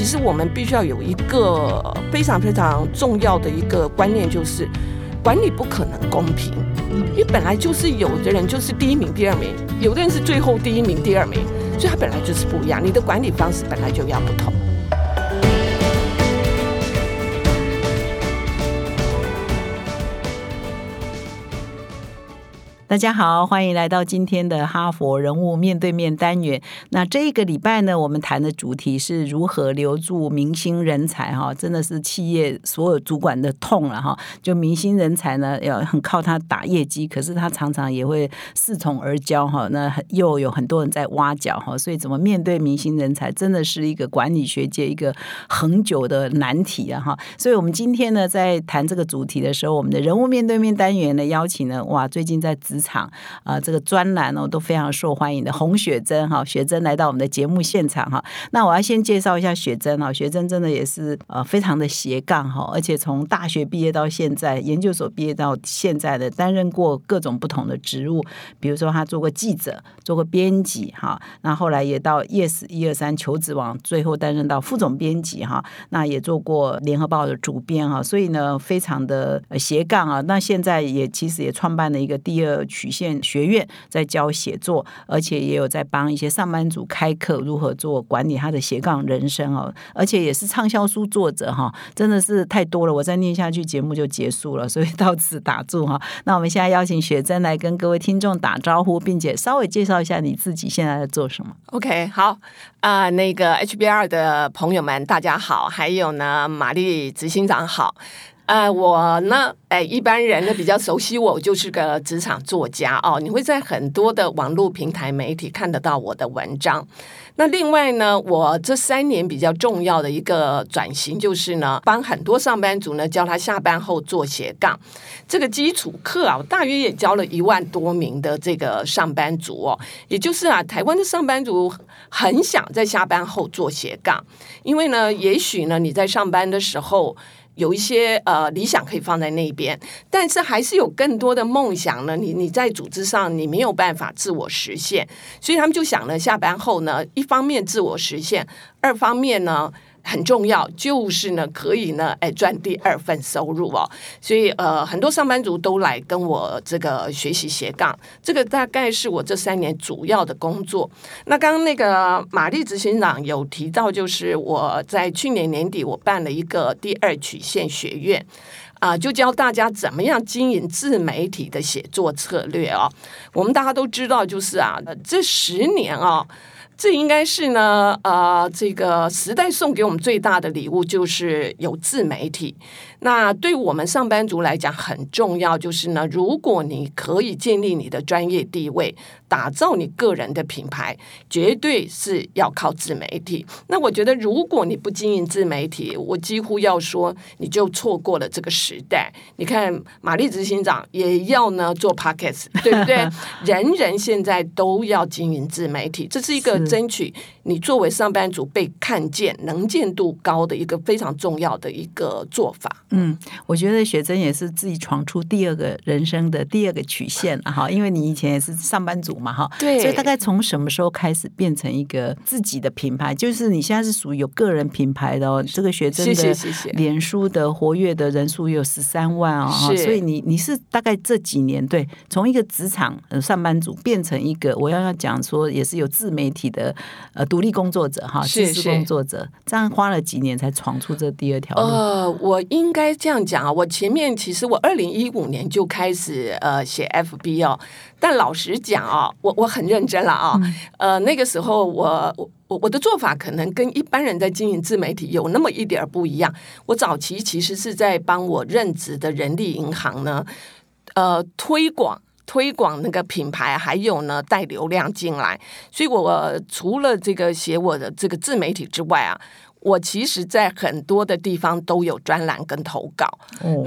其实我们必须要有一个非常非常重要的一个观念，就是管理不可能公平，因为本来就是有的人就是第一名、第二名，有的人是最后第一名、第二名，所以他本来就是不一样。你的管理方式本来就要不同。大家好，欢迎来到今天的哈佛人物面对面单元。那这个礼拜呢，我们谈的主题是如何留住明星人才哈，真的是企业所有主管的痛了哈。就明星人才呢，要很靠他打业绩，可是他常常也会恃宠而骄哈。那又有很多人在挖角哈，所以怎么面对明星人才，真的是一个管理学界一个恒久的难题啊哈。所以我们今天呢，在谈这个主题的时候，我们的人物面对面单元呢，邀请呢，哇，最近在职场啊，这个专栏哦都非常受欢迎的洪雪珍哈，雪珍来到我们的节目现场哈。那我要先介绍一下雪珍哈，雪珍真的也是呃非常的斜杠哈，而且从大学毕业到现在，研究所毕业到现在的，担任过各种不同的职务，比如说他做过记者，做过编辑哈，那后来也到 Yes 一二三求职网，最后担任到副总编辑哈，那也做过联合报的主编哈，所以呢非常的斜杠啊。那现在也其实也创办了一个第二。曲线学院在教写作，而且也有在帮一些上班族开课，如何做管理他的斜杠人生哦。而且也是畅销书作者哈，真的是太多了，我再念下去节目就结束了，所以到此打住哈。那我们现在邀请雪珍来跟各位听众打招呼，并且稍微介绍一下你自己现在在做什么。OK，好啊，那个 HBR 的朋友们大家好，还有呢，玛丽执行长好。呃，我呢，哎，一般人呢比较熟悉我，就是个职场作家哦。你会在很多的网络平台媒体看得到我的文章。那另外呢，我这三年比较重要的一个转型，就是呢，帮很多上班族呢教他下班后做斜杠这个基础课啊，我大约也教了一万多名的这个上班族哦。也就是啊，台湾的上班族很想在下班后做斜杠，因为呢，也许呢你在上班的时候。有一些呃理想可以放在那边，但是还是有更多的梦想呢。你你在组织上你没有办法自我实现，所以他们就想了，下班后呢，一方面自我实现，二方面呢。很重要，就是呢，可以呢，哎，赚第二份收入哦。所以呃，很多上班族都来跟我这个学习斜杠，这个大概是我这三年主要的工作。那刚刚那个玛丽执行长有提到，就是我在去年年底我办了一个第二曲线学院啊，就教大家怎么样经营自媒体的写作策略哦。我们大家都知道，就是啊，这十年啊。这应该是呢，呃，这个时代送给我们最大的礼物就是有自媒体。那对我们上班族来讲很重要，就是呢，如果你可以建立你的专业地位，打造你个人的品牌，绝对是要靠自媒体。那我觉得，如果你不经营自媒体，我几乎要说，你就错过了这个时代。你看，玛丽执行长也要呢做 p o c k e t 对不对？人人现在都要经营自媒体，这是一个。争取你作为上班族被看见、能见度高的一个非常重要的一个做法。嗯，我觉得雪珍也是自己闯出第二个人生的第二个曲线了哈，因为你以前也是上班族嘛哈，对，所以大概从什么时候开始变成一个自己的品牌？就是你现在是属于有个人品牌的哦。这个雪珍的脸书的活跃的人数有十三万啊，所以你你是大概这几年对，从一个职场上班族变成一个我要要讲说也是有自媒体的。的呃，独立工作者哈，知识工作者，这样花了几年才闯出这第二条路。呃，我应该这样讲啊，我前面其实我二零一五年就开始呃写 FB 哦，但老实讲啊，我我很认真了啊，呃，那个时候我我我的做法可能跟一般人在经营自媒体有那么一点不一样。我早期其实是在帮我任职的人力银行呢，呃，推广。推广那个品牌，还有呢带流量进来，所以我除了这个写我的这个自媒体之外啊。我其实，在很多的地方都有专栏跟投稿，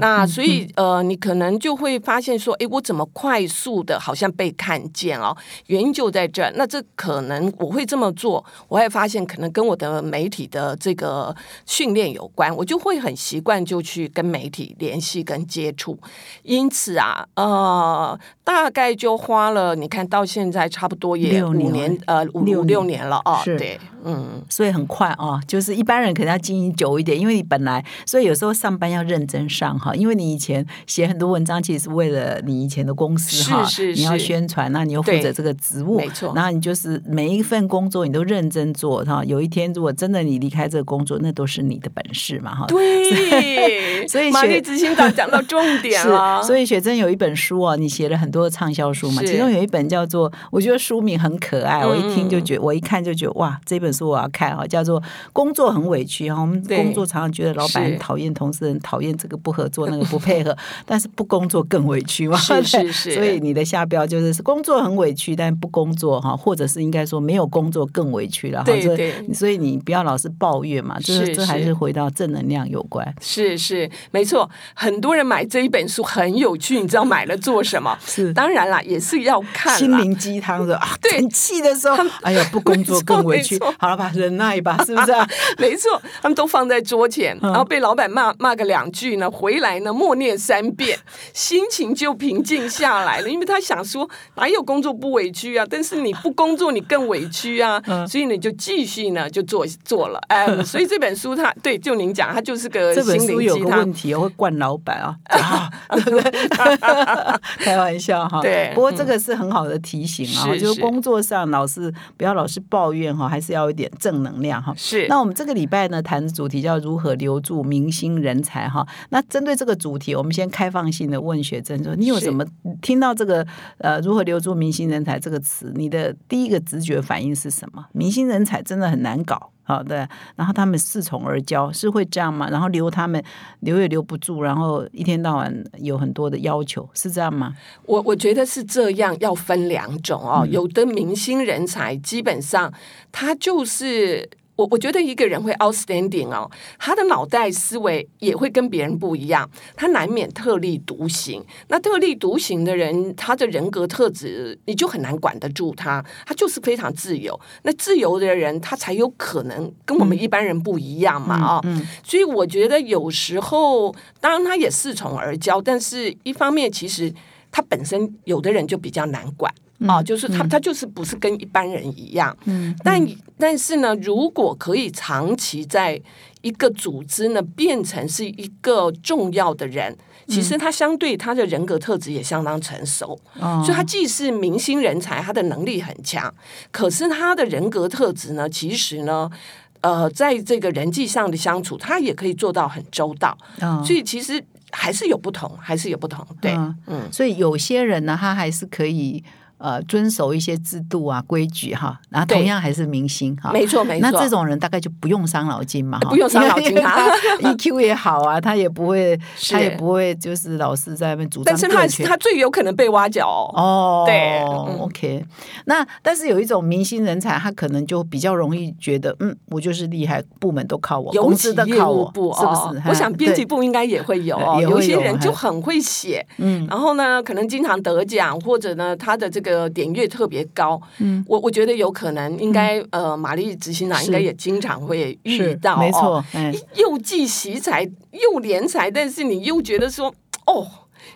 那所以呃，你可能就会发现说，哎，我怎么快速的，好像被看见哦？原因就在这。那这可能我会这么做，我会发现可能跟我的媒体的这个训练有关，我就会很习惯就去跟媒体联系跟接触。因此啊，呃，大概就花了，你看到现在差不多也五年，呃，五六年了啊。对，嗯，所以很快啊，就是一。般人可能要经营久一点，因为你本来，所以有时候上班要认真上哈，因为你以前写很多文章，其实是为了你以前的公司哈，你要宣传，那你又负责对这个职务，没错。然后你就是每一份工作你都认真做哈，有一天如果真的你离开这个工作，那都是你的本事嘛哈。对，所以学玛丽执行长讲到重点了，是，所以雪珍有一本书啊，你写了很多畅销书嘛，是。其中有一本叫做，我觉得书名很可爱，嗯。我一听就觉得，我一看就觉得哇，这本书我要看啊，叫做《工作很委屈》哈，我们工作常常觉得老板讨厌，同事很讨厌，这个不合作，那个不配合，但是不工作更委屈嘛，是是是所以你的下标就是工作很委屈，但不工作哈，或者是应该说没有工作更委屈了哈，所以对对所以你不要老是抱怨嘛，这是这还是是回到正能量有关，是是没错，很多人买这一本书很有趣，你知道买了做什么？是当然啦，也是要看。心灵鸡汤的啊，对很气的时候，哎呀，不工作更委屈，好了吧，忍耐吧，是不是啊？没错，他们都放在桌前，嗯然后被老板骂骂个两句呢，回来呢默念三遍，心情就平静下来了。因为他想说，哪有工作不委屈啊？但是你不工作，你更委屈啊，嗯所以你就继续呢就做做了。哎，所以这本书他对，就您讲，他就是个 心书有灵鸡汤个问。题哦，会惯老板啊，啊对不对？开玩笑哈。对不过这个是很好的提醒啊，是就是是工作上老是不要老是抱怨哈，还是要一点正能量哈。是那我们这个礼拜呢，谈的主题叫如何留住明星人才哈。那针对这个主题，我们先开放性的问学珍说，你有什么听到这个呃如何留住明星人才这个词，你的第一个直觉反应是什么？明星人才真的很难搞。好的，然后他们恃宠而骄，是会这样吗？然后留他们留也留不住，然后一天到晚有很多的要求，是这样吗？我我觉得是这样，要分两种哦。嗯有的明星人才，基本上他就是我，我觉得一个人会 outstanding 哦，他的脑袋思维也会跟别人不一样，他难免特立独行。那特立独行的人，他的人格特质你就很难管得住他，他就是非常自由。那自由的人，他才有可能跟我们一般人不一样嘛啊、哦。嗯，所以我觉得有时候，当然他也恃宠而骄，但是一方面其实他本身有的人就比较难管。啊，就是他，他就是不是跟一般人一样，嗯，但但是呢，如果可以长期在一个组织呢，变成是一个重要的人，其实他相对他的人格特质也相当成熟，嗯所以他既是明星人才，他的能力很强，可是他的人格特质呢，其实呢。呃，在这个人际上的相处，他也可以做到很周到，嗯所以其实还是有不同，还是有不同。对，嗯嗯，所以有些人呢，他还是可以呃遵守一些制度啊规矩哈，然后同样还是明星哈。没错没错。那这种人大概就不用伤脑筋嘛，不用伤脑筋啊他 EQ 也好啊，他也不会，他也不会就是老是在那边主张但是他他最有可能被挖角哦。哦，对嗯，OK。那但是有一种明星人才，他可能就比较容易觉得，嗯，我就是厉害，部门都靠我，尤公司都靠我，部是不是？哦我想编辑部，应该也会有哦，有一些人就很会写，嗯然后呢，可能经常得奖，或者呢，他的这个点阅特别高。嗯，我我觉得有可能，应该呃，玛丽执行长应该也经常会遇到，哦，没错，哎，又既惜才又怜才，但是你又觉得说，哦，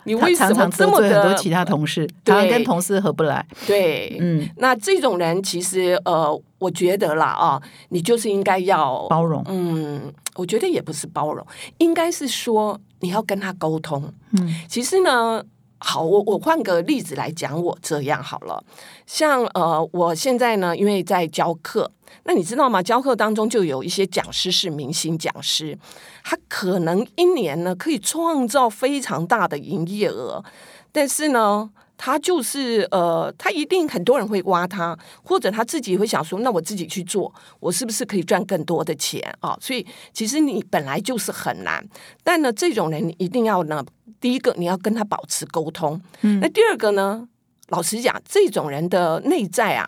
你他为什么这么的罪很多其他同事，常常跟同事合不来，对？嗯，那这种人其实呃，我觉得啦啊，你就是应该要包容，嗯，我觉得也不是包容，应该是说你要跟他沟通。嗯，其实呢，好，我我换个例子来讲，我这样好了。像呃，我现在呢，因为在教课，那你知道吗？教课当中就有一些讲师是明星讲师，他可能一年呢可以创造非常大的营业额，但是呢。他就是呃，他一定很多人会挖他，或者他自己会想说，那我自己去做，我是不是可以赚更多的钱啊？所以其实你本来就是很难，但呢，这种人你一定要呢，第一个你要跟他保持沟通，嗯那第二个呢，老实讲，这种人的内在啊，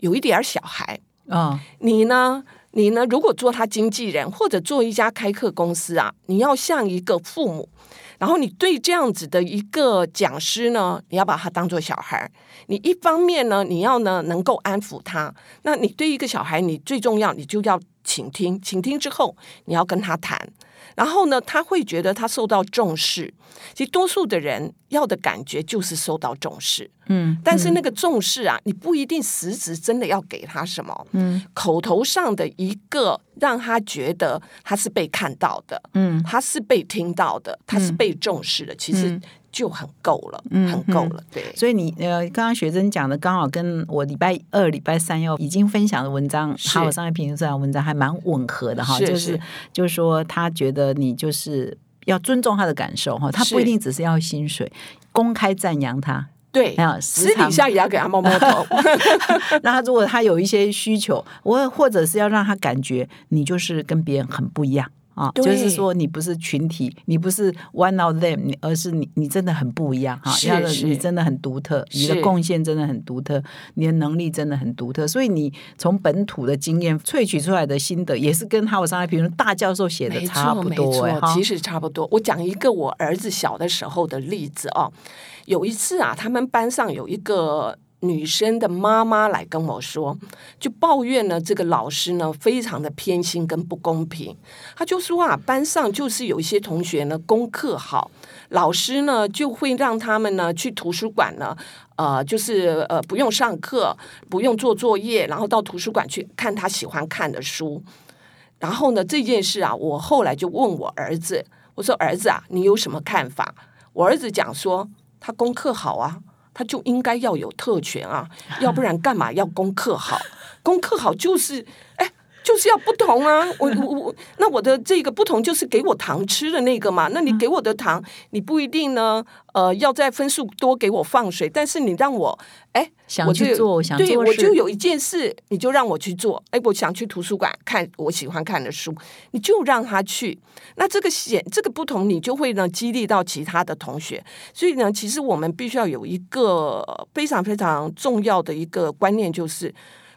有一点小孩，啊，你呢？你呢？如果做他经纪人，或者做一家开课公司啊，你要像一个父母，然后你对这样子的一个讲师呢，你要把他当做小孩。你一方面呢，你要呢能够安抚他。那你对一个小孩，你最重要，你就要倾听，倾听之后你要跟他谈，然后呢，他会觉得他受到重视。其实多数的人要的感觉就是受到重视，嗯，但是那个重视啊，你不一定实质真的要给他什么，嗯，口头上的一个让他觉得他是被看到的，嗯。他是被听到的，他是被重视的，其实就很够了，嗯很够了，对。所以你呃，刚刚学珍讲的刚好跟我礼拜二、礼拜三要已经分享的文章，《是。哈佛商业评论》这篇文章还蛮吻合的哈，是就是是。就是说他觉得你就是要尊重他的感受哈，他不一定只是要薪水，公开赞扬他，对私底下也要给他摸摸头，那他如果他有一些需求，我或者是要让他感觉你就是跟别人很不一样。啊，就是说你不是群体，你不是 one of them，你而是你，你真的很不一样哈，是要是你真的很独特，你的是贡献真的很独特，你的能力真的很独特，所以你从本土的经验萃取出来的心得，也是跟哈佛商业评论大教授写的差不多其实差不多。我讲一个我儿子小的时候的例子哦。有一次啊，他们班上有一个女生的妈妈来跟我说，就抱怨呢，这个老师呢非常的偏心跟不公平。他就说啊，班上就是有一些同学呢功课好，老师呢就会让他们呢去图书馆呢。呃，就是呃，不用上课，不用做作业，然后到图书馆去看他喜欢看的书。然后呢，这件事啊，我后来就问我儿子，我说：“儿子啊，你有什么看法？”我儿子讲说，他功课好啊，他就应该要有特权啊，要不然干嘛要功课好？功课好就是，就是要不同啊！我我我，那我的这个不同就是给我糖吃的那个嘛。那你给我的糖，你不一定呢，呃，要在分数多给我放水，但是你让我，哎，想去做，想对，我就有一件事，你就让我去做。哎，我想去图书馆看我喜欢看的书，你就让他去。那这个显这个不同，你就会呢激励到其他的同学。所以呢，其实我们必须要有一个非常非常重要的一个观念，就是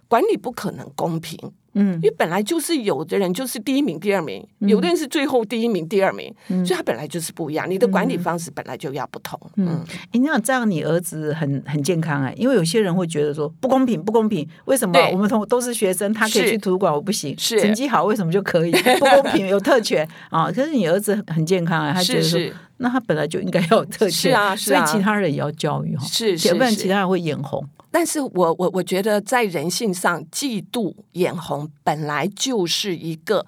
管理不可能公平。嗯因为本来就是有的人就是第一名、第二名，有的人是最后第一名、第二名，所以他本来就是不一样。你的管理方式本来就要不同。嗯，诶那这样你儿子很很健康哎，因为有些人会觉得说不公平，不公平，为什么我们同都是学生，他可以去图书馆，我不行？是成绩好为什么就可以？不公平，有特权啊！可是你儿子很很健康啊，他觉得说是是，那他本来就应该要有特权，是啊是啊所以其他人也要教育哈，是是要不然其他人会眼红。但是我我我觉得在人性上，嫉妒、眼红本来就是一个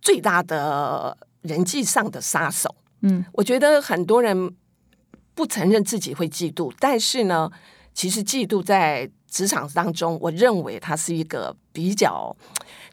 最大的人际上的杀手。嗯，我觉得很多人不承认自己会嫉妒，但是呢，其实嫉妒在职场当中，我认为它是一个比较，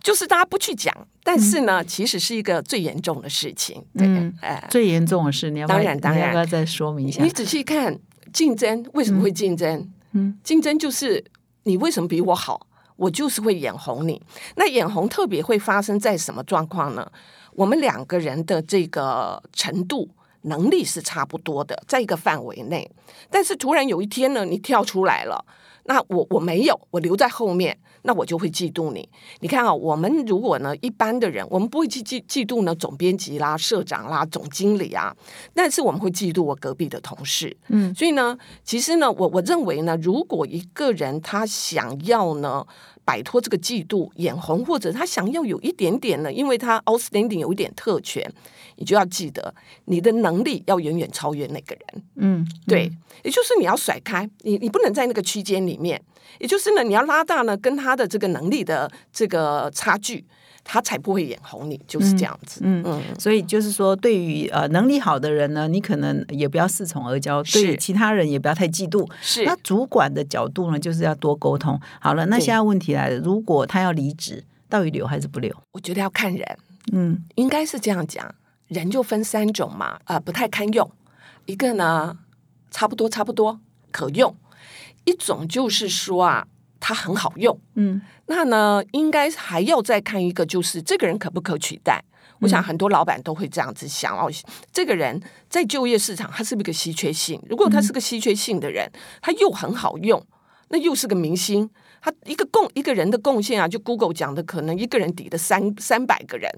就是大家不去讲，但是呢，其实是一个最严重的事情。对，嗯哎、最严重的事，你要不要当然当然你要不要再说明一下你？仔细看竞争为什么会竞争？嗯，竞争就是你为什么比我好，我就是会眼红你。那眼红特别会发生在什么状况呢？我们两个人的这个程度。能力是差不多的，在一个范围内，但是突然有一天呢，你跳出来了，那我我没有，我留在后面，那我就会嫉妒你。你看啊，我们如果呢一般的人，我们不会去嫉嫉妒呢总编辑啦、社长啦、总经理啊，但是我们会嫉妒我隔壁的同事。嗯，所以呢，其实呢，我我认为呢，如果一个人他想要呢摆脱这个嫉妒、眼红，或者他想要有一点点呢，因为他 outstanding 有一点特权，你就要记得你的能力要远远超越那个人。嗯，对，也就是你要甩开，你你不能在那个区间里面，也就是呢，你要拉大呢跟他的这个能力的这个差距，他才不会眼红你，就是这样子。嗯嗯，所以就是说，对于呃能力好的人呢，你可能也不要恃宠而骄；是对其他人也不要太嫉妒。是那主管的角度呢，就是要多沟通。好了，那对现在问题来了，如果他要离职，到底留还是不留？我觉得要看人，嗯应该是这样讲，人就分三种嘛，呃，不太堪用，一个呢差不多差不多可用，一种就是说啊，他很好用。嗯那呢，应该还要再看一个，就是这个人可不可取代。我想很多老板都会这样子想哦，这个人在就业市场他是不是个稀缺性？如果他是个稀缺性的人，他又很好用，那又是个明星，他一个贡一个人的贡献啊，就 Google 讲的，可能一个人抵的三三百个人，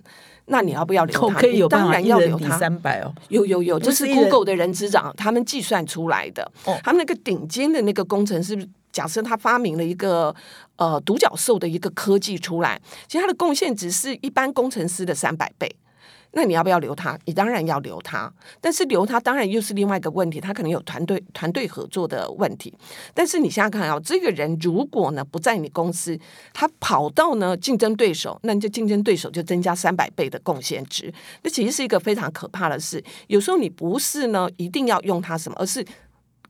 那你要不要留他？可以有你当然要留他。三百哦。有有有，这是 Google 的人资长他们计算出来的。哦他们那个顶尖的那个工程师假设他发明了一个呃独角兽的一个科技出来，其实他的贡献值是一般工程师的三百倍。那你要不要留他？你当然要留他，但是留他当然又是另外一个问题，他可能有团队团队合作的问题。但是你想想看啊，这个人如果呢不在你公司，他跑到呢竞争对手，那你就竞争对手就增加三百倍的贡献值，那其实是一个非常可怕的事。有时候你不是呢一定要用他什么，而是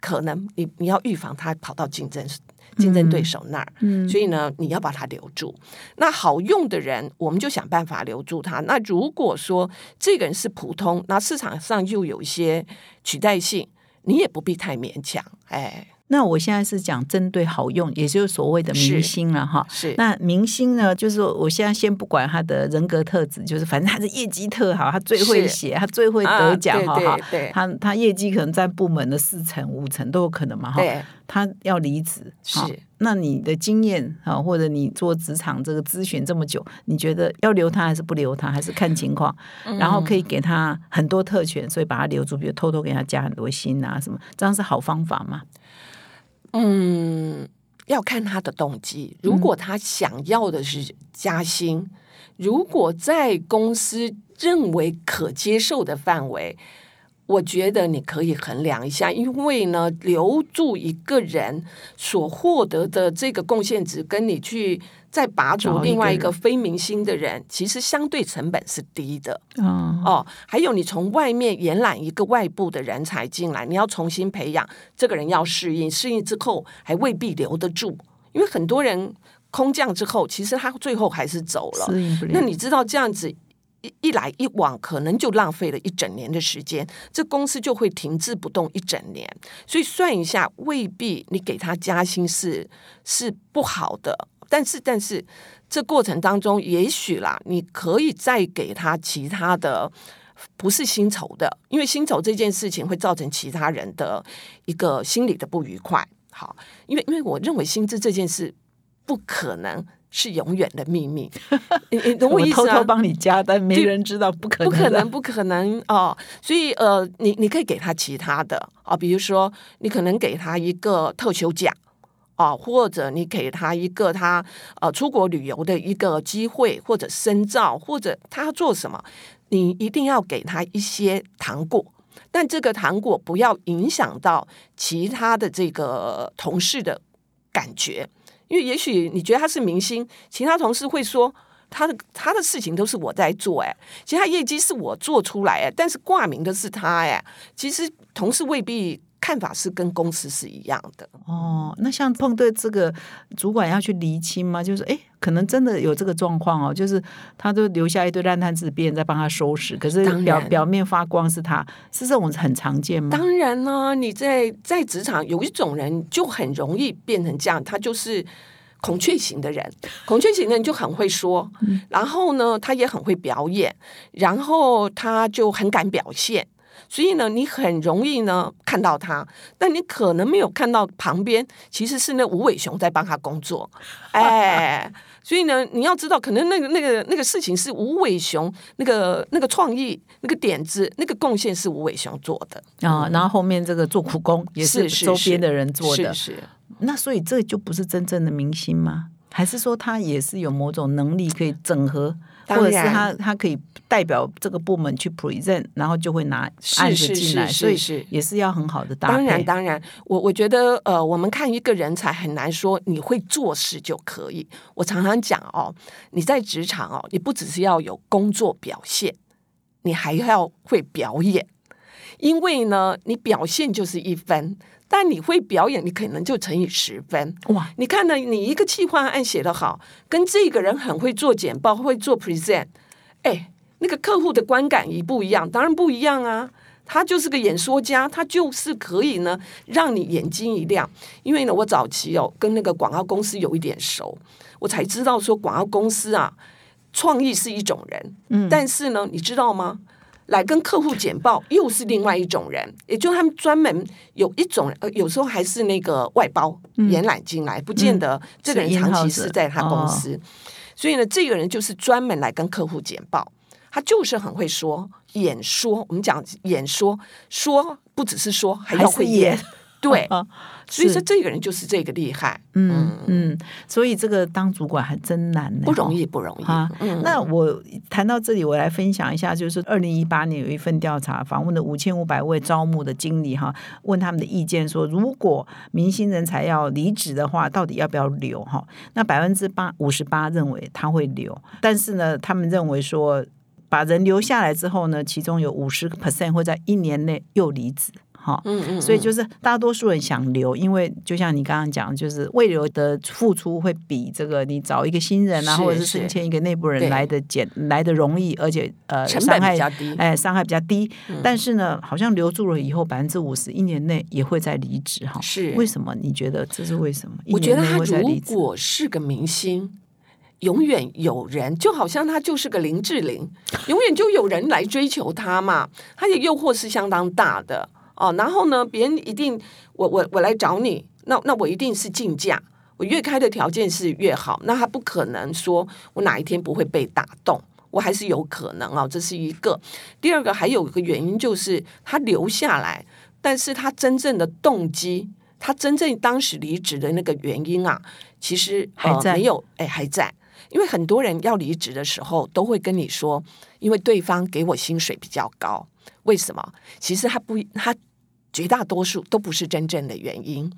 可能你你要预防他跑到竞争。竞争对手那儿，所以呢，你要把他留住。那好用的人，我们就想办法留住他。那如果说这个人是普通，那市场上又有一些取代性，你也不必太勉强。哎。那我现在是讲针对好用，也就是所谓的明星了哈。是那明星呢，就是说我现在先不管他的人格特质，就是反正他的业绩特好，他最会写，他最会得奖哈哈。他他业绩可能在部门的四成五成都有可能嘛哈。他要离职是。那你的经验啊，或者你做职场这个咨询这么久，你觉得要留他还是不留他，还是看情况？然后可以给他很多特权，所以把他留住，比如偷偷给他加很多薪啊什么，这样是好方法吗？嗯，要看他的动机。如果他想要的是加薪，如果在公司认为可接受的范围。我觉得你可以衡量一下，因为呢，留住一个人所获得的这个贡献值，跟你去再拔除另外一个非明星的人，其实相对成本是低的。哦，还有你从外面延揽一个外部的人才进来，你要重新培养这个人，要适应，适应之后还未必留得住，因为很多人空降之后，其实他最后还是走了。那你知道这样子？一一来一往，可能就浪费了一整年的时间，这公司就会停滞不动一整年。所以算一下，未必你给他加薪是是不好的，但是但是这过程当中，也许啦，你可以再给他其他的，不是薪酬的，因为薪酬这件事情会造成其他人的一个心理的不愉快。好，因为因为我认为薪资这件事不可能。是永远的秘密，你你懂我 意思啊？偷偷帮你加，但没人知道，不可能，不可能，不可能哦。所以呃，你你可以给他其他的啊，比如说你可能给他一个特休假啊，或者你给他一个他呃出国旅游的一个机会，或者深造，或者他做什么，你一定要给他一些糖果，但这个糖果不要影响到其他的这个同事的感觉。因为也许你觉得他是明星，其他同事会说他的他的事情都是我在做，哎，其他业绩是我做出来，哎，但是挂名的是他，哎，其实同事未必。看法是跟公司是一样的哦。那像碰对这个主管要去厘清吗？就是哎，可能真的有这个状况哦。就是他都留下一堆烂摊子，别人在帮他收拾，可是表表面发光是他，是这种很常见吗？当然啦，你在在职场有一种人就很容易变成这样，他就是孔雀型的人。孔雀型的人就很会说，然后呢，他也很会表演，然后他就很敢表现。所以呢，你很容易呢看到他，但你可能没有看到旁边其实是那吴伟雄在帮他工作，哎，所以呢，你要知道，可能那个那个那个事情是吴伟雄那个那个创意、那个点子、那个贡献是吴伟雄做的。啊，然后后面这个做苦工也是周边的人做的，是。那所以这就不是真正的明星吗？还是说他也是有某种能力可以整合？或者是他他可以代表这个部门去 present，然后就会拿案子进来，所以是也是要很好的搭配。当然，当然，我我觉得呃，我们看一个人才很难说你会做事就可以。我常常讲哦，你在职场哦，你不只是要有工作表现，你还要会表演，因为呢，你表现就是一分。但你会表演，你可能就乘以十分哇！你看呢，你一个企划案写得好，跟这个人很会做简报、会做 present，哎，那个客户的观感一不一样？当然不一样啊！他就是个演说家，他就是可以呢，让你眼睛一亮。因为呢，我早期哦跟那个广告公司有一点熟，我才知道说广告公司啊，创意是一种人，嗯，但是呢，你知道吗？来跟客户简报又是另外一种人，也就他们专门有一种，呃，有时候还是那个外包延揽进来，不见得这个人长期是在他公司，所以呢，这个人就是专门来跟客户简报，他就是很会说演说。我们讲演说，说不只是说，还要会演。对啊 所以是说这个人就是这个厉害，嗯嗯，所以这个当主管还真难呢，不容易不容易啊。嗯，那我谈到这里，我来分享一下，就是二零一八年有一份调查，访问了五千五百位招募的经理哈，问他们的意见说，如果明星人才要离职的话，到底要不要留哈？那百分之八五十八认为他会留，但是呢，他们认为说把人留下来之后呢，其中有五十个 percent 会在一年内又离职。哈，嗯嗯，所以就是大多数人想留，因为就像你刚刚讲，就是未留的付出会比这个你找一个新人啊，或者是是升迁一个内部人来的简来的容易，而且呃成本伤害比较低，哎伤害比较低。嗯但是呢，好像留住了以后，百分之五十一年内也会再离职哈。是为什么？你觉得这是为什么？我觉得他如果是个明星，永远有人，就好像他就是个林志玲，永远就有人来追求他嘛。他的诱惑是相当大的哦。然后呢，别人一定我我我来找你，那那我一定是竞价，我越开的条件是越好。那他不可能说我哪一天不会被打动。我还是有可能啊、这是一个。第二个还有一个原因就是他留下来，但是他真正的动机，他真正当时离职的那个原因啊，其实还在呃、没有，哎，还在。因为很多人要离职的时候，都会跟你说，因为对方给我薪水比较高。为什么？其实他不，他绝大多数都不是真正的原因。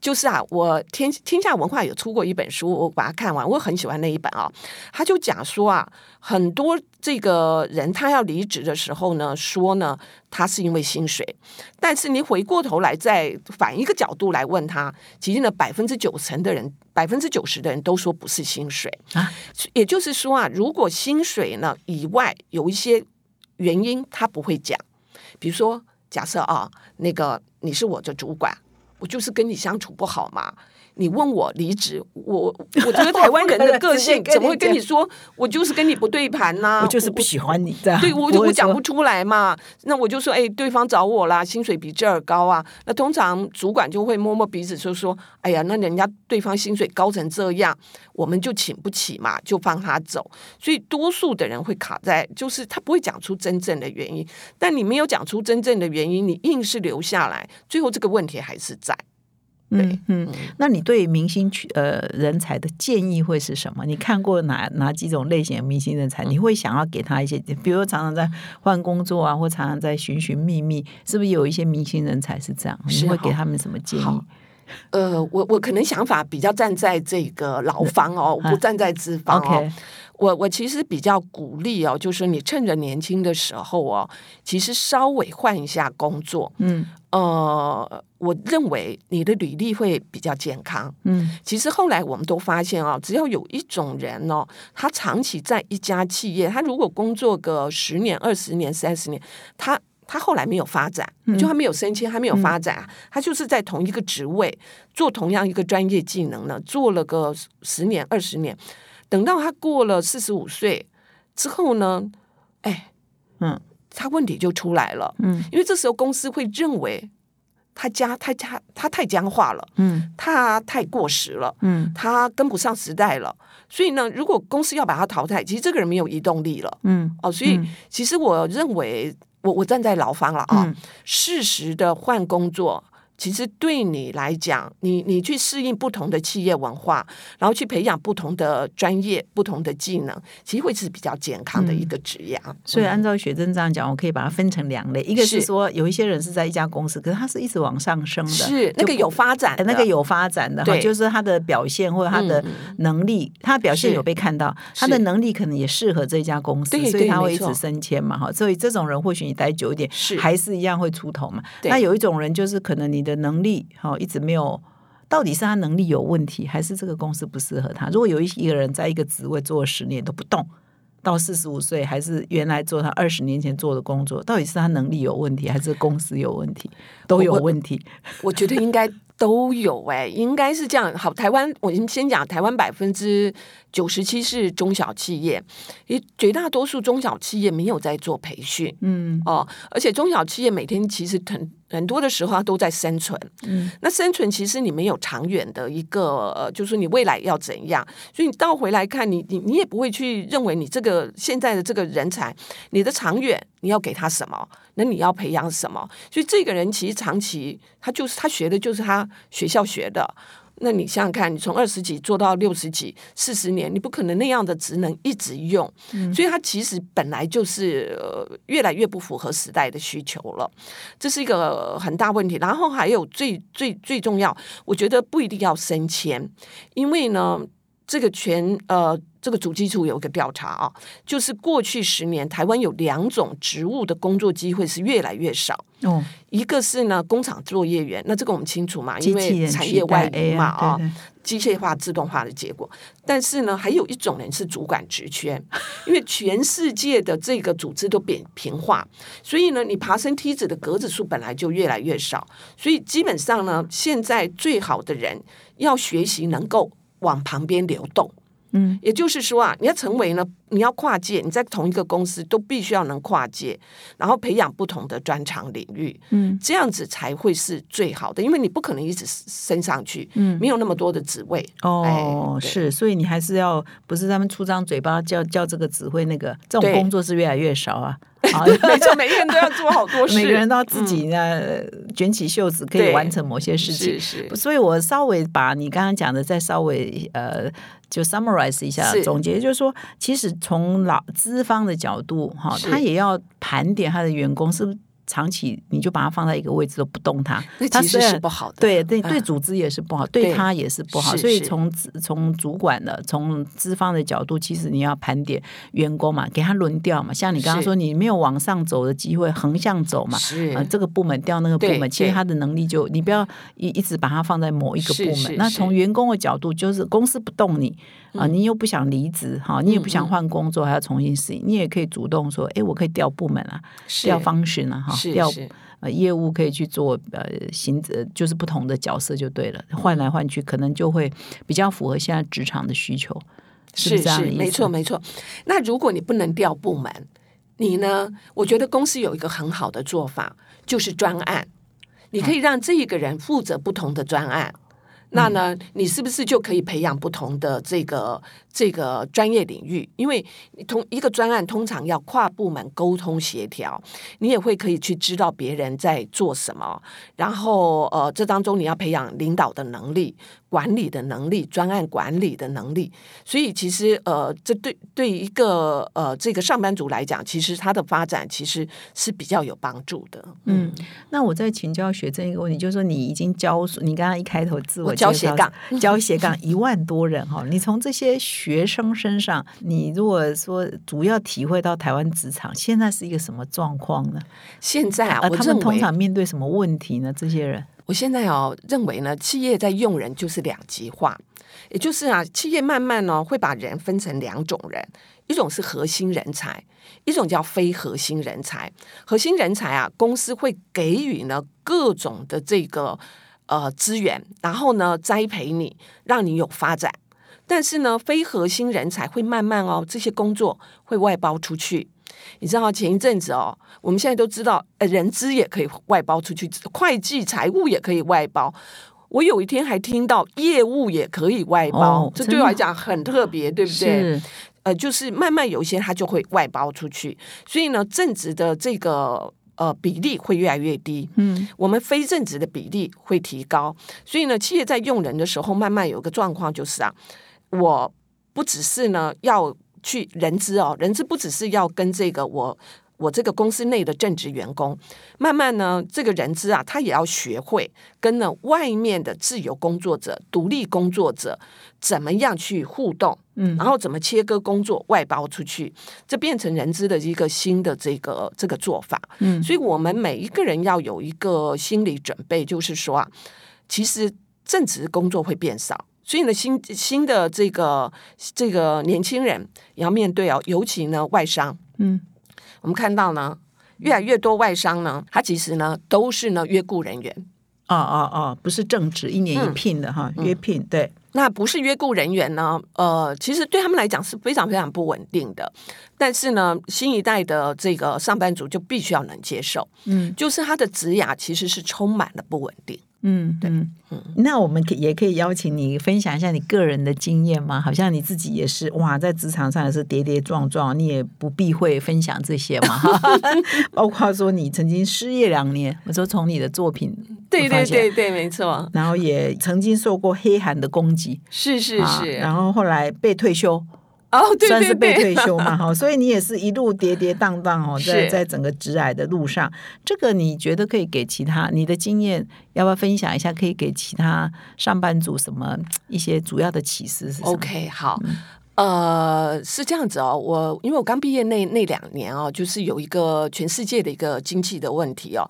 就是啊，我天天下文化有出过一本书，我把它看完，我很喜欢那一本啊。他就讲说啊，很多这个人他要离职的时候呢，说呢他是因为薪水，但是你回过头来再反一个角度来问他，其实呢百分之九成的人，百分之九十的人都说不是薪水啊。也就是说啊，如果薪水呢以外有一些原因，他不会讲。比如说，假设啊，那个你是我的主管，我就是跟你相处不好嘛。你问我离职，我 我觉得台湾人的个性怎么会跟你说，我就是跟你不对盘呐、我就是不喜欢你这样。对，我就我讲不出来嘛，那我就说，哎，对方找我啦，薪水比这儿高啊。那通常主管就会摸摸鼻子，就说，哎呀，那人家对方薪水高成这样，我们就请不起嘛，就放他走。所以多数的人会卡在，就是他不会讲出真正的原因，但你没有讲出真正的原因，你硬是留下来，最后这个问题还是在。嗯嗯，那你对明星去呃人才的建议会是什么？你看过哪哪几种类型的明星人才？你会想要给他一些，比如说常常在换工作啊，或常常在寻寻觅觅，是不是有一些明星人才是这样？是你会给他们什么建议？呃，我我可能想法比较站在这个劳方哦，我不站在资方哦。OK，我我其实比较鼓励哦，就是你趁着年轻的时候哦，其实稍微换一下工作，嗯呃，我认为你的履历会比较健康。嗯。其实后来我们都发现哦，只要有一种人哦，他长期在一家企业，他如果工作个十年、二十年、三十年，他他后来没有发展，就还没有升迁，还没有发展，他就是在同一个职位做同样一个专业技能呢，做了个十年、二十年，等到他过了四十五岁之后呢，哎，嗯他问题就出来了，嗯因为这时候公司会认为他僵，他他他太僵化了。嗯他太过时了，嗯他跟不上时代了。所以呢，如果公司要把他淘汰，其实这个人没有移动力了嗯哦。所以嗯其实我认为，我我站在劳方了啊，嗯适时的换工作。其实对你来讲，你你去适应不同的企业文化，然后去培养不同的专业、不同的技能，其实会是比较健康的一个职业啊。所以按照学珍这样讲，我可以把它分成两类，一个是是。说有一些人是在一家公司，可是他是一直往上升的，是那个有发展的，呃那个有发展的哈，对。就是他的表现或者他的嗯能力，他的表现有被看到，他的能力可能也适合这家公司，对所以他会一直升迁嘛哈。所以这种人或许你待久一点，是。还是一样会出头嘛。那有一种人就是可能你的能力哈一直没有。到底是他能力有问题，还是这个公司不适合他？如果有一一个人在一个职位做了十年都不动，到四十五岁还是原来做他二十年前做的工作，到底是他能力有问题，还是公司有问题？都有问题。我觉得应该都有哎、应该是这样。好，台湾我们先讲台湾百分之九十七是中小企业，也绝大多数中小企业没有在做培训嗯哦，而且中小企业每天其实很很多的时候它都在生存。嗯，那生存其实你没有长远的一个，呃，就是你未来要怎样，所以你倒回来看你，你你也不会去认为你这个现在的这个人才，你的长远你要给他什么，那你要培养什么？所以这个人其实长期他就是他学的就是他学校学的。那你想想看，你从二十几做到六十几、四十年，你不可能那样的职能一直用，所以它其实本来就是、呃、越来越不符合时代的需求了，这是一个很大问题。然后还有最最最重要，我觉得不一定要升迁，因为呢，这个全呃。这个主计处有一个调查啊，就是过去十年，台湾有两种职务的工作机会是越来越少。哦，一个是呢，工厂作业员，那这个我们清楚嘛，因为产业外代移嘛啊机械化、自动化的结果。但是呢，还有一种人是主管职缺，因为全世界的这个组织都扁平化，所以呢，你爬升梯子的格子数本来就越来越少，所以基本上呢，现在最好的人要学习能够往旁边流动。嗯，也就是说啊，你要成为呢，你要跨界，你在同一个公司都必须要能跨界，然后培养不同的专长领域，嗯，这样子才会是最好的，因为你不可能一直升上去，嗯。没有那么多的职位，哦，哎是，所以你还是要不是他们出张嘴巴叫叫这个指挥那个，这种工作是越来越少啊。好 没错，每个人都要做好多事，每个人都要自己呢、卷起袖子，可以完成某些事情。是。是。所以我稍微把你刚刚讲的再稍微呃，就 summarize 一下总结，就是说，其实从老资方的角度哈，他也要盘点他的员工是不是长期你就把它放在一个位置都不动它，那其实是不好的，对对，对嗯组织也是不好，对对他也是不好。所以从从主管的、从资方的角度，其实你要盘点员工嘛，给他轮调嘛。像你刚刚说，你没有往上走的机会，横向走嘛。是。呃，这个部门调那个部门，其实他的能力就你不要一一直把它放在某一个部门。那从员工的角度，就是公司不动你啊、嗯。你又不想离职哈，你也不想换工作，还要重新适应，你也可以主动说，哎，我可以调部门啊，调 function 啊哈，调呃业务可以去做呃行呃就是不同的角色就对了，换来换去可能就会比较符合现在职场的需求，是不是是，这样的意思？没错没错。那如果你不能调部门，你呢？我觉得公司有一个很好的做法，就是专案。你可以让这一个人负责不同的专案，那呢，你是不是就可以培养不同的这个这个专业领域？因为你同一个专案通常要跨部门沟通协调，你也会可以去知道别人在做什么，然后呃，这当中你要培养领导的能力、管理的能力、专案管理的能力。所以其实呃，这对对一个呃这个上班族来讲，其实他的发展其实是比较有帮助的。嗯，那我在请教学正一个问题，就是说你已经教，你刚刚一开头自我我教斜杠，教斜杠一万多人哈，你从这些学生身上，你如果说主要体会到台湾职场现在是一个什么状况呢？现在啊，他们通常面对什么问题呢？这些人，我现在哦认为呢，企业在用人就是两极化，也就是啊，企业慢慢呢会把人分成两种人，一种是核心人才，一种叫非核心人才。核心人才啊，公司会给予呢各种的这个呃资源，然后呢栽培你，让你有发展。但是呢，非核心人才会慢慢哦，这些工作会外包出去。你知道前一阵子哦，我们现在都知道，呃，人资也可以外包出去，会计、财务也可以外包。我有一天还听到业务也可以外包，哦这对我来讲很特别，对不对？是呃，就是慢慢有一些它就会外包出去，所以呢，正职的这个呃比例会越来越低。嗯，我们非正职的比例会提高，所以呢，企业在用人的时候，慢慢有一个状况就是啊，我不只是呢要去人资哦，人资不只是要跟这个我我这个公司内的正职员工，慢慢呢，这个人资啊，他也要学会跟呢外面的自由工作者、独立工作者怎么样去互动，嗯然后怎么切割工作外包出去，这变成人资的一个新的这个这个做法。嗯所以我们每一个人要有一个心理准备，就是说啊，其实正职工作会变少。所以呢，新新的这个这个年轻人也要面对哦，尤其呢外商，嗯我们看到呢，越来越多外商呢，他其实呢都是呢约雇人员，哦哦哦，不是正职一年一嗯聘的哈，约聘对，那不是约雇人员呢？呃，其实对他们来讲是非常非常不稳定的。但是呢，新一代的这个上班族就必须要能接受，嗯就是他的职涯其实是充满了不稳定。嗯，对，嗯，那我们可也可以邀请你分享一下你个人的经验吗？好像你自己也是哇，在职场上也是跌跌撞撞，你也不避讳分享这些嘛，哈 包括说你曾经失业两年，我说从你的作品对对对对，没错，然后也曾经受过黑函的攻击，是是啊是。然后后来被退休，哦，对对算是被，退休嘛，哈，所以你也是一路跌跌宕宕哦，在在整个职癌的路上，这个你觉得可以给其他你的经验，要不要分享一下？可以给其他上班族什么一些主要的启示是什么 OK，好。嗯呃，是这样子哦，我因为我刚毕业那那两年哦，就是有一个全世界的一个经济的问题哦。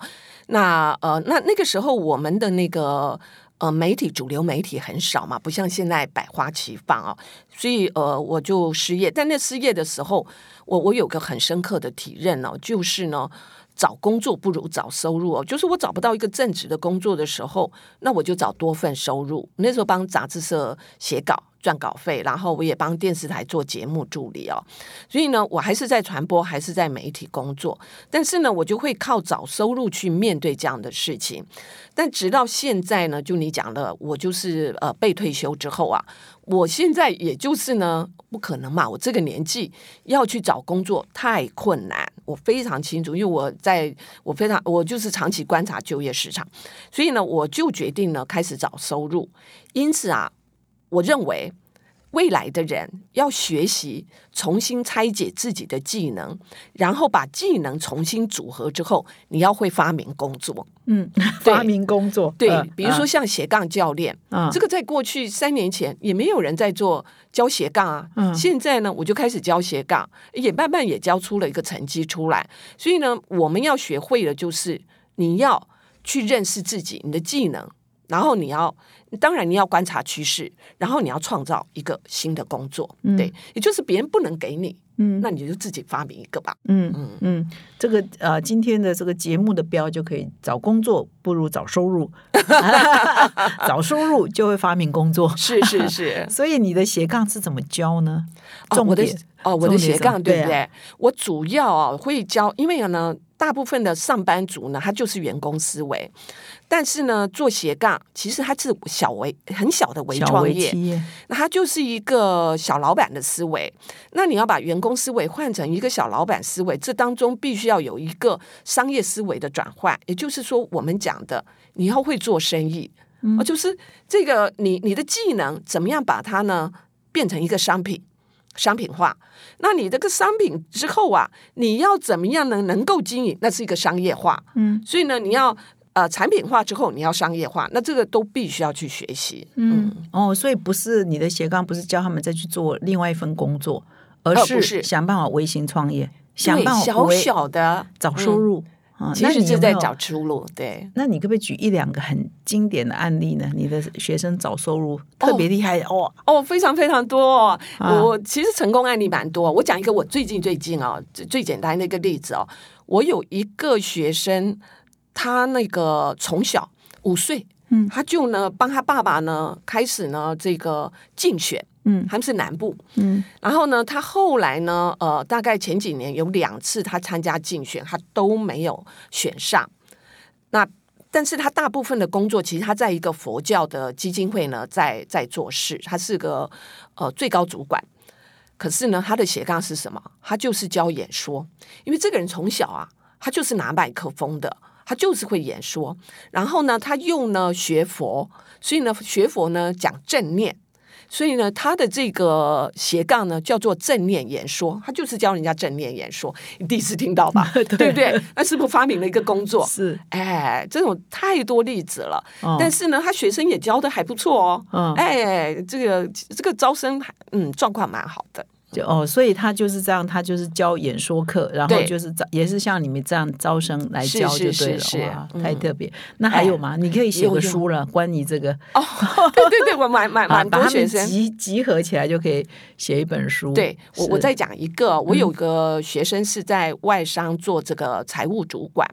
那呃，那那个时候我们的那个呃媒体主流媒体很少嘛，不像现在百花齐放哦，所以呃我就失业。但那失业的时候，我我有个很深刻的体认哦，就是呢。找工作不如找收入哦，就是我找不到一个正职的工作的时候，那我就找多份收入。那时候帮杂志社写稿赚稿费，然后我也帮电视台做节目助理哦。所以呢，我还是在传播，还是在媒体工作，但是呢，我就会靠找收入去面对这样的事情。但直到现在呢，就你讲了，我就是呃被退休之后啊，我现在也就是呢，不可能嘛，我这个年纪要去找工作太困难，我非常清楚，因为我在我非常我就是长期观察就业市场，所以呢，我就决定呢开始找收入。因此啊，我认为未来的人要学习重新拆解自己的技能，然后把技能重新组合之后，你要会发明工作。嗯，对发明工作，对呃，比如说像斜杠教练，嗯这个在过去三年前也没有人在做教斜杠啊。嗯现在呢，我就开始教斜杠，也慢慢也教出了一个成绩出来。所以呢，我们要学会的就是你要去认识自己，你的技能，然后你要。当然，你要观察趋势，然后你要创造一个新的工作，对，也就是别人不能给你，嗯那你就自己发明一个吧。嗯嗯嗯，这个呃，今天的这个节目的标就可以找工作不如找收入，找收入就会发明工作。是是是，所以你的斜杠是怎么教呢？哦，我的重点哦，我的斜杠对不对对？我主要啊会教，因为呢，大部分的上班族呢，他就是员工思维，但是呢，做斜杠其实他是小微很小的微创业，那他就是一个小老板的思维。那你要把员工思维换成一个小老板思维，这当中必须要有一个商业思维的转换，也就是说，我们讲的你要会做生意，啊，就是这个你你的技能怎么样把它呢变成一个商品。商品化，那你这个商品之后啊，你要怎么样能能够经营？那是一个商业化，嗯。所以呢，你要呃产品化之后，你要商业化，那这个都必须要去学习。嗯。哦，所以不是你的斜杠，不是教他们再去做另外一份工作，而是是。想办法微型创业，想对，办法小微小的。找收嗯。入啊。其那实就在找出路。对，那你可不可以举一两个很经典的案例呢？你的学生找收入特别厉害哦，哦，非常非常多、哦。啊我其实成功案例蛮多。我讲一个我最近最近哦，最最简单的一个例子哦。我有一个学生，他那个从小五岁，嗯他就呢帮他爸爸呢开始呢这个竞选，嗯他们是南部，嗯然后呢，他后来呢，呃，大概前几年有两次他参加竞选，他都没有选上。那但是他大部分的工作，其实他在一个佛教的基金会呢，在在做事，他是个呃最高主管。可是呢，他的斜杠是什么？他就是教演说，因为这个人从小啊，他就是拿麦克风的，他就是会演说。然后呢，他又呢学佛，所以呢学佛呢讲正念。所以呢，他的这个斜杠呢叫做正念演说，他就是教人家正念演说。你第一次听到吧？对不对？那是不是发明了一个工作？是，哎，这种太多例子了。哦但是呢，他学生也教的还不错哦。嗯哎，这个这个招生还嗯状况蛮好的。就哦，所以他就是这样，他就是教演说课，然后就是招，也是像你们这样招生来教就对了，是是哇，嗯太特别。那还有吗？你可以写个书了，关于这个哦，对对对，我蛮蛮啊，蛮 把他们多学生。集集合起来就可以写一本书。对我，我再讲一个，我有个学生是在外商做这个财务主管，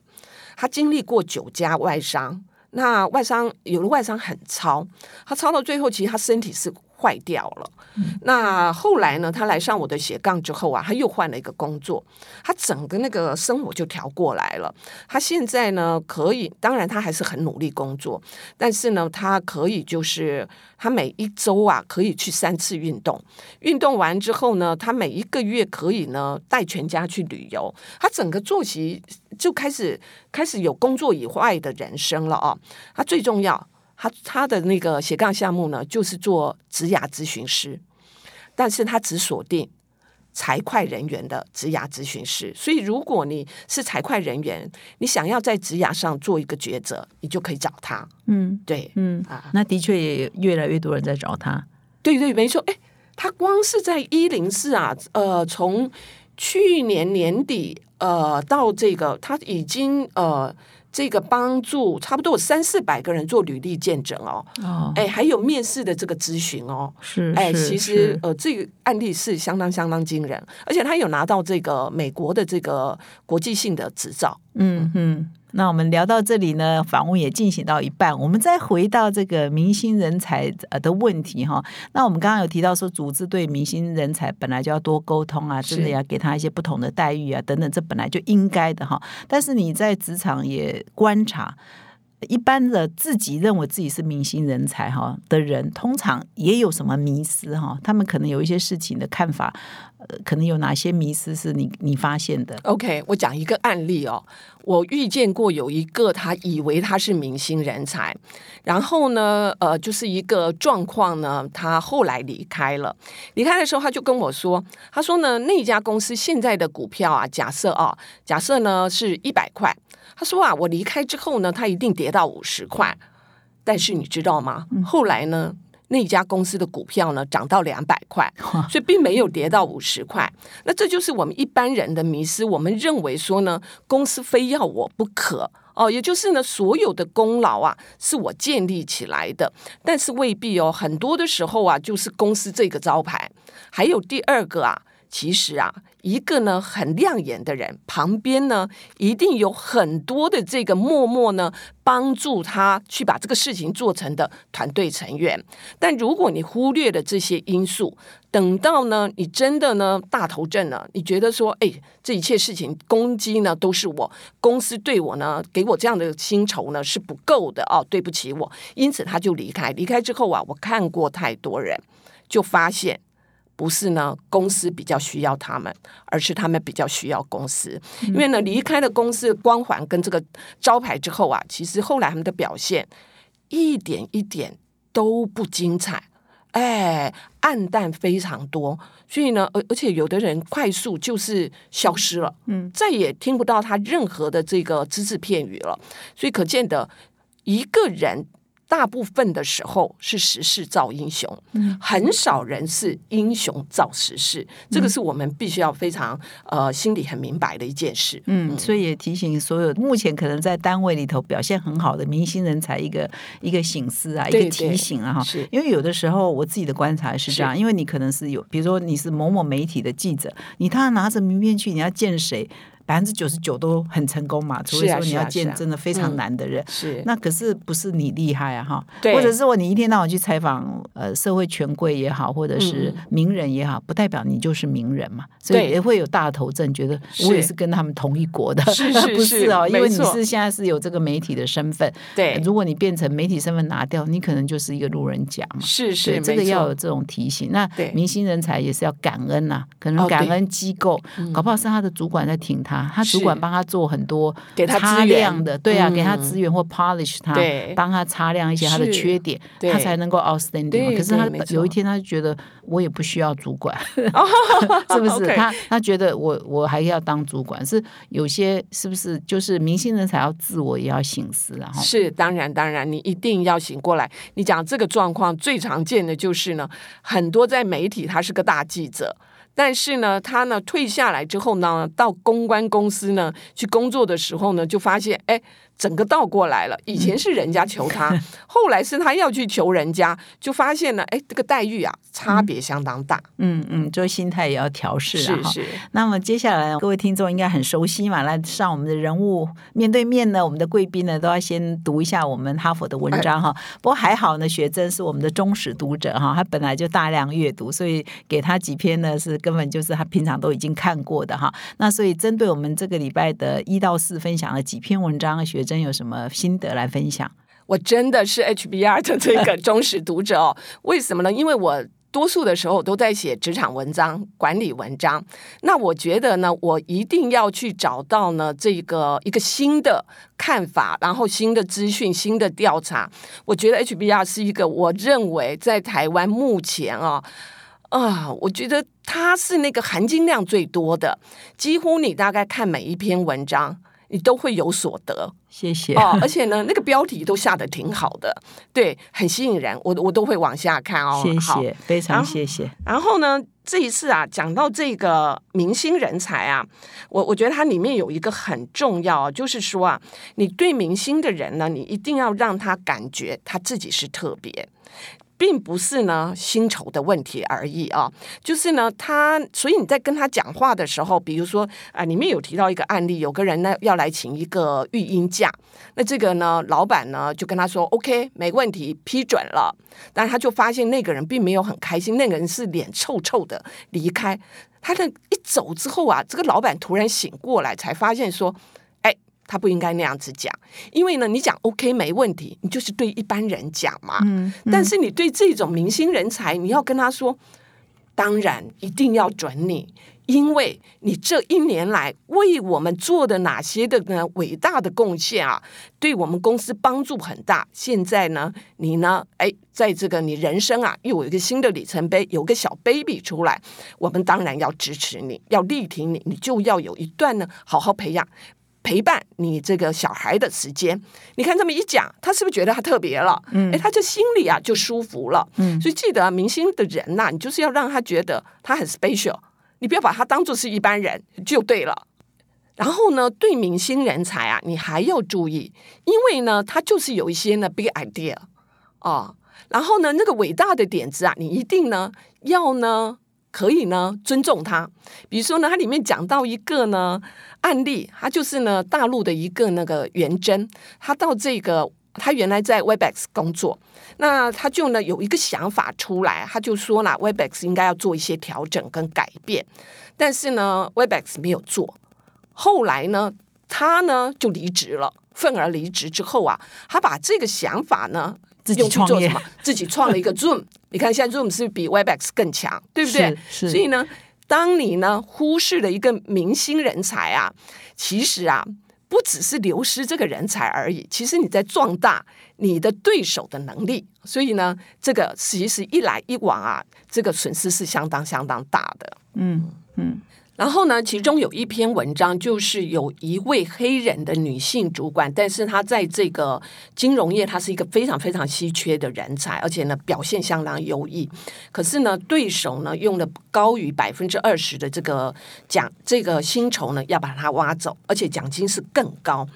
他经历过九家外商。那外商有的外商很超，他超到最后，其实他身体是坏掉了。那后来呢，他来上我的斜杠之后啊，他又换了一个工作，他整个那个生活就调过来了。他现在呢，可以，当然他还是很努力工作，但是呢，他可以就是他每一周啊，可以去三次运动，运动完之后呢，他每一个月可以呢带全家去旅游，他整个作息就开始开始有工作以外的人生了啊。他最重要。他他的那个斜杠项目呢，就是做职涯咨询师，但是他只锁定财会人员的职涯咨询师。所以，如果你是财会人员，你想要在职涯上做一个抉择，你就可以找他。嗯，对，嗯啊，那的确也越来越多人在找他。对对，没错。哎，他光是在一零四啊，呃，从去年年底呃到这个，他已经呃。这个帮助差不多有三四百个人做履历见证哦，哦，哎，还有面试的这个咨询哦，是，哎，其实呃，这个案例是相当相当惊人，而且他有拿到这个美国的这个国际性的执照，嗯嗯。那我们聊到这里呢，访问也进行到一半，我们再回到这个明星人才呃的问题哈。那我们刚刚有提到说，组织对明星人才本来就要多沟通啊，真的要给他一些不同的待遇啊，等等，这本来就应该的哈。但是你在职场也观察。一般的自己认为自己是明星人才哈的人，通常也有什么迷思哈？他们可能有一些事情的看法，呃，可能有哪些迷思是你你发现的？OK，我讲一个案例哦，我遇见过有一个他以为他是明星人才，然后呢，呃，就是一个状况呢，他后来离开了，离开的时候他就跟我说，他说呢，那家公司现在的股票啊，假设啊，假设呢是一百块。他说啊，我离开之后呢，他一定跌到五十块。但是你知道吗？后来呢，那家公司的股票呢涨到两百块，所以并没有跌到五十块。那这就是我们一般人的迷失。我们认为说呢，公司非要我不可哦，也就是呢，所有的功劳啊是我建立起来的，但是未必哦。很多的时候啊，就是公司这个招牌。还有第二个啊。其实啊，一个呢很亮眼的人，旁边呢一定有很多的这个默默呢帮助他去把这个事情做成的团队成员。但如果你忽略了这些因素，等到呢你真的呢大头阵了，你觉得说，哎，这一切事情攻击呢都是我公司对我呢给我这样的薪酬呢是不够的哦，对不起我，因此他就离开。离开之后啊，我看过太多人，就发现。不是呢，公司比较需要他们，而是他们比较需要公司。因为呢，离开了公司光环跟这个招牌之后啊，其实后来他们的表现一点一点都不精彩，哎，暗淡非常多。所以呢，而而且有的人快速就是消失了，嗯，再也听不到他任何的这个只字片语了。所以可见的一个人。大部分的时候是时势造英雄，很少人是英雄造时势，这个是我们必须要非常呃心里很明白的一件事。嗯，所以也提醒所有目前可能在单位里头表现很好的明星人才一个一个醒思啊，一个提醒啊哈。是，因为有的时候我自己的观察是这样，因为你可能是有，比如说你是某某媒体的记者，你他拿着名片去，你要见谁？百分之九十九都很成功嘛，除非说你要见真的非常难的人。是，那可是不是你厉害啊哈？对。或者是说你一天到晚去采访呃社会权贵也好，或者是名人也好，不代表你就是名人嘛。所以也会有大头症，觉得我也是跟他们同一国的。是是 是哦，因为你是现在是有这个媒体的身份。对。如果你变成媒体身份拿掉，你可能就是一个路人甲嘛。是是，这个要有这种提醒。那明星人才也是要感恩呐，可能感恩机构，搞不好是他的主管在挺他，他主管帮他。他做很多给他擦亮的，对啊，给他资源或 polish 他，帮他擦亮一些他的缺点，他才能够 outstanding。可是他有一天，他就觉得我也不需要主管，是不是？他他觉得我我还要当主管，是有些是不是？就是明星人才要自我也要醒思啊！是当然当然，你一定要醒过来。你讲这个状况最常见的就是呢，很多在媒体他是个大记者。但是呢，他呢退下来之后呢，到公关公司呢去工作的时候呢，就发现哎。整个倒过来了，以前是人家求他，后来是他要去求人家，就发现呢，哎，这个待遇啊，差别相当大。嗯嗯，这心态也要调试是是。那么接下来各位听众应该很熟悉嘛，来上我们的人物面对面呢，我们的贵宾呢都要先读一下我们哈佛的文章哈。不过还好呢，学珍是我们的忠实读者哈，他本来就大量阅读，所以给他几篇呢是根本就是他平常都已经看过的哈。那所以针对我们这个礼拜的一到四分享了几篇文章，学。真有什么心得来分享？我真的是 HBR 的这个忠实读者哦。为什么呢？因为我多数的时候都在写职场文章、管理文章。那我觉得呢，我一定要去找到呢这个一个新的看法，然后新的资讯、新的调查。我觉得 HBR 是一个，我认为在台湾目前啊啊，我觉得它是那个含金量最多的。几乎你大概看每一篇文章。你都会有所得，谢谢哦。而且呢，那个标题都下的挺好的，对，很吸引人，我我都会往下看哦。谢谢，非常谢谢。然后呢，这一次啊，讲到这个明星人才啊，我我觉得它里面有一个很重要，就是说啊，你对明星的人呢，你一定要让他感觉他自己是特别。并不是呢薪酬的问题而已啊，就是呢他，所以你在跟他讲话的时候，比如说啊，里面有提到一个案例，有个人呢要来请一个育婴假，那这个呢老板呢就跟他说 OK 没问题批准了，但他就发现那个人并没有很开心，那个人是脸臭臭的离开，他的一走之后啊，这个老板突然醒过来，才发现说。他不应该那样子讲，因为呢，你讲 OK 没问题，你就是对一般人讲嘛。嗯，但是你对这种明星人才，你要跟他说，当然一定要准你，因为你这一年来为我们做的哪些的呢伟大的贡献啊，对我们公司帮助很大。现在呢，你呢，哎，在这个你人生啊，又有一个新的里程碑，有个小 baby 出来，我们当然要支持你，要力挺你，你就要有一段呢，好好培养。陪伴你这个小孩的时间，你看这么一讲，他是不是觉得他特别了？嗯，哎，他就心里啊就舒服了。嗯，所以记得明星的人呐，你就是要让他觉得他很 special，你不要把他当做是一般人就对了。然后呢，对明星人才啊，你还要注意，因为呢，他就是有一些呢 big idea 哦，然后呢，那个伟大的点子啊，你一定呢要呢。可以呢，尊重他。比如说呢，它里面讲到一个呢案例，他就是呢大陆的一个那个元真，他到这个他原来在 Webex 工作，那他就呢有一个想法出来，他就说了 Webex 应该要做一些调整跟改变，但是呢 Webex 没有做。后来呢，他呢就离职了，愤而离职之后啊，他把这个想法呢。自己创什么？自己创了一个 Zoom。你看，现在 Zoom 是比 Webex 更强，对不对？是。所以呢，当你呢忽视了一个明星人才啊，其实啊，不只是流失这个人才而已，其实你在壮大你的对手的能力。所以呢，这个其实一来一往啊，这个损失是相当相当大的。嗯嗯。然后呢，其中有一篇文章，就是有一位黑人的女性主管，但是她在这个金融业，她是一个非常非常稀缺的人才，而且呢表现相当优异。可是呢，对手呢用了高于百分之二十的这个奖，这个薪酬呢要把她挖走，而且奖金是更高。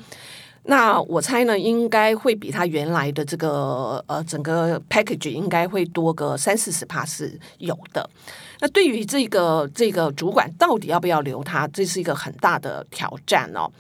那我猜呢，应该会比他原来的这个呃整个 package 应该会多个三四十帕是有的。那对于这个这个主管到底要不要留他，这是一个很大的挑战哦。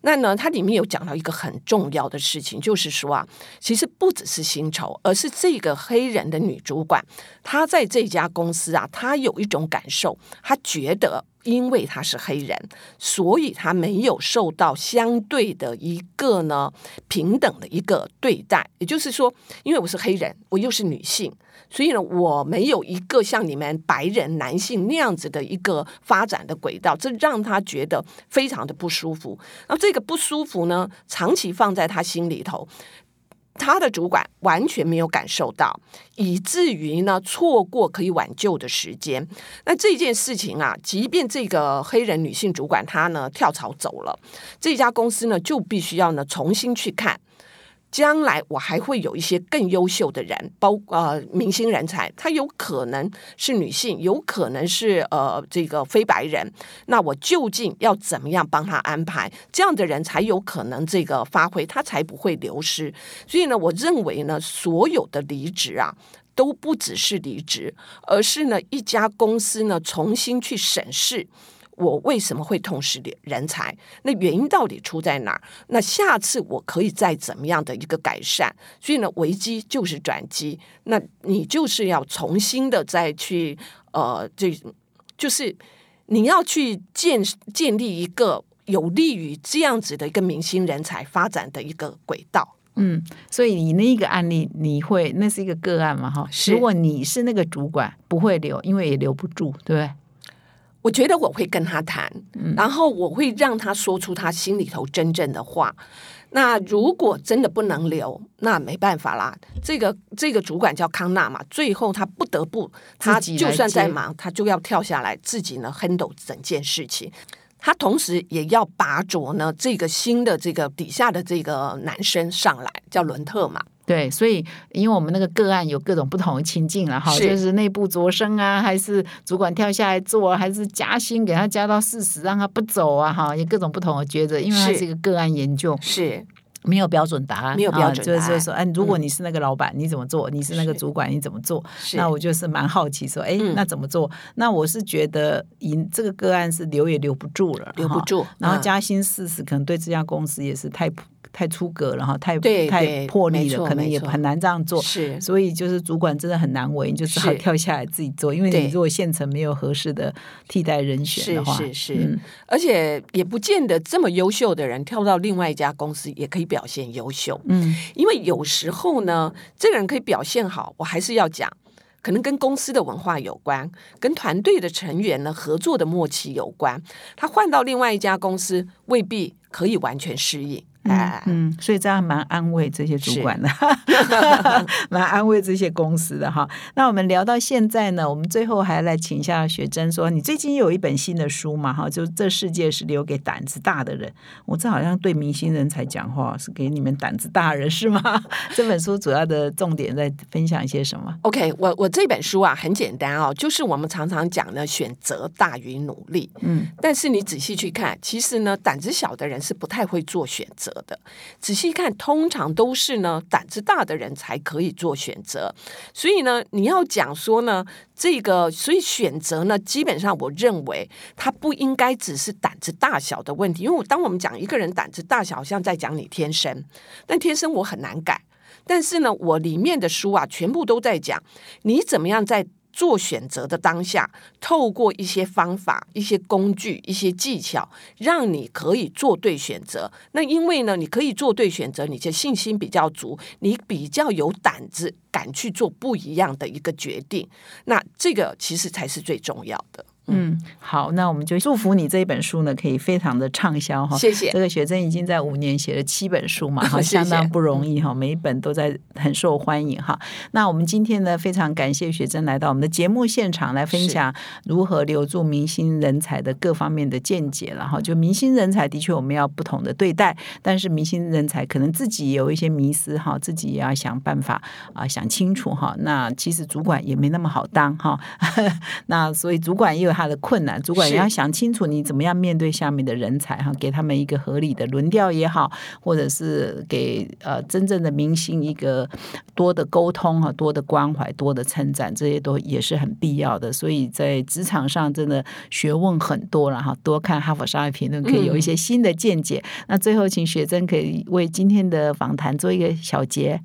那呢，它里面有讲到一个很重要的事情，就是说啊，其实不只是薪酬，而是这个黑人的女主管，她在这家公司啊，她有一种感受，她觉得。因为他是黑人，所以他没有受到相对的一个呢平等的一个对待。也就是说，因为我是黑人，我又是女性，所以呢，我没有一个像你们白人男性那样子的一个发展的轨道，这让他觉得非常的不舒服。那这个不舒服呢，长期放在他心里头。他的主管完全没有感受到，以至于呢错过可以挽救的时间。那这件事情啊，即便这个黑人女性主管她呢跳槽走了，这家公司呢就必须要呢重新去看将来我还会有一些更优秀的人，包呃明星人才，他有可能是女性，有可能是呃这个非白人，那我究竟要怎么样帮他安排？这样的人才有可能这个发挥，他才不会流失。所以呢，我认为呢，所有的离职啊。都不只是离职，而是呢，一家公司呢重新去审视我为什么会痛失人才，那原因到底出在哪儿？那下次我可以再怎么样的一个改善？所以呢，危机就是转机，那你就是要重新的再去呃，这就是你要去建建立一个有利于这样子的一个明星人才发展的一个轨道。嗯，所以你那一个案例，你会那是一个个案嘛？哈，如果你是那个主管，不会留，因为也留不住，对不对？我觉得我会跟他谈，然后我会让他说出他心里头真正的话。那如果真的不能留，那没办法啦。这个这个主管叫康纳嘛，最后他不得不，他就算再忙，他就要跳下来，自己呢 handle 整件事情。他同时也要拔擢呢这个新的这个底下的这个男生上来，叫伦特嘛。对，所以因为我们那个个案有各种不同的情境了哈，就是内部擢升啊，还是主管跳下来做啊，还是加薪给他加到四十，让他不走啊，哈，有各种不同的抉择，因为它是。是一个个案研究，是。没有标准答案，没有标准啊就是答案就是说，哎，如果你是那个老板，你怎么做？你是那个主管，你怎么做？那我就是蛮好奇，说，哎，嗯。那怎么做？那我是觉得，以这个个案是留也留不住了，留不住，嗯然后加薪四十，可能对这家公司也是太太出格了哈，太太对对破例了，可能也很难这样做。是所以就是主管真的很难为，你就只好跳下来自己做，因为你如果现成没有合适的替代人选是的话，是是，嗯而且也不见得这么优秀的人跳到另外一家公司也可以表现优秀，嗯因为有时候呢，这个人可以表现好，我还是要讲，可能跟公司的文化有关，跟团队的成员呢合作的默契有关。他换到另外一家公司，未必可以完全适应。哎，嗯，所以这样蛮安慰这些主管的，蛮安慰这些公司的哈。那我们聊到现在呢，我们最后还来请一下雪珍说，你最近有一本新的书嘛？哈，就这世界是留给胆子大的人。我这好像对明星人才讲话，是给你们胆子大人是吗？这本书主要的重点在分享一些什么？OK，我我这本书啊很简单哦，就是我们常常讲的选择大于努力。嗯，但是你仔细去看，其实呢，胆子小的人是不太会做选择的。仔细看，通常都是呢胆子大的人才可以做选择。所以呢，你要讲说呢，这个所以选择呢，基本上我认为它不应该只是胆子大小的问题，因为我当我们讲一个人胆子大小，好像在讲你天生，但天生我很难改。但是呢，我里面的书啊，全部都在讲你怎么样在做选择的当下，透过一些方法、一些工具、一些技巧，让你可以做对选择。那因为呢，你可以做对选择，你就信心比较足，你比较有胆子，敢去做不一样的一个决定。那这个其实才是最重要的。嗯，好，那我们就祝福你这一本书呢，可以非常的畅销哈。谢谢这个雪珍已经在五年写了七本书嘛，哈，相当不容易哈，每一本都在很受欢迎哈。那我们今天呢，非常感谢雪珍来到我们的节目现场来分享如何留住明星人才的各方面的见解了哈。就明星人才的确我们要不同的对待，但是明星人才可能自己也有一些迷思哈，自己也要想办法啊想清楚哈。那其实主管也没那么好当哈，那所以主管也有他的困难，主管也要想清楚你怎么样面对下面的人才哈，给他们一个合理的轮调也好，或者是给呃真正的明星一个多的沟通哈，多的关怀，多的称赞，这些都也是很必要的。所以在职场上真的学问很多了哈，多看《哈佛商业评论》可以有一些新的见解。那最后，请学珍可以为今天的访谈做一个小结。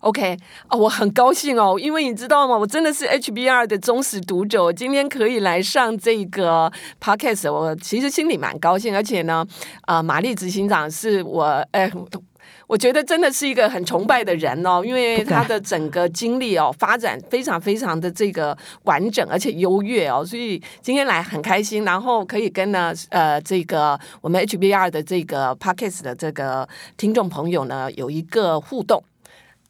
OK，哦，我很高兴哦，因为你知道吗？我真的是 HBR 的忠实读者，我今天可以来上这个 Podcast，我其实心里蛮高兴，而且呢，啊、玛丽执行长是我，哎。我觉得真的是一个很崇拜的人哦，因为他的整个经历哦，发展非常非常的这个完整而且优越哦，所以今天来很开心，然后可以跟呢呃这个我们 HBR 的这个 Podcast 的这个听众朋友呢有一个互动。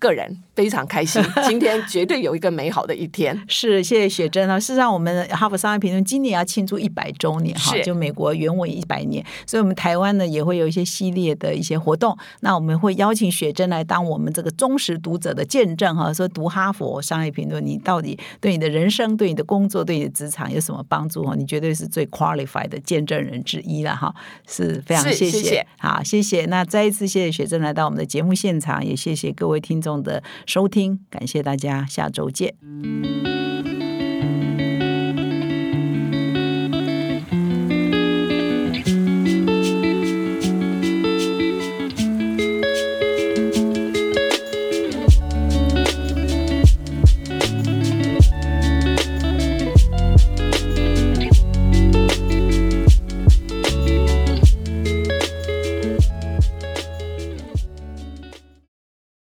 个人。非常开心，今天绝对有一个美好的一天。是，谢谢雪珍啊。事实上，我们哈佛商业评论今年要庆祝一百周年哈，就美国原文一百年，所以我们台湾呢也会有一些系列的一些活动。那我们会邀请雪珍来当我们这个忠实读者的见证哈，说读哈佛商业评论，你到底对你的人生、对你的工作、对你的职场有什么帮助哈？你绝对是最 qualified 的见证人之一了哈，是非常谢谢好，谢谢。那再一次谢谢雪珍来到我们的节目现场，也谢谢各位听众的收听感谢大家下周见。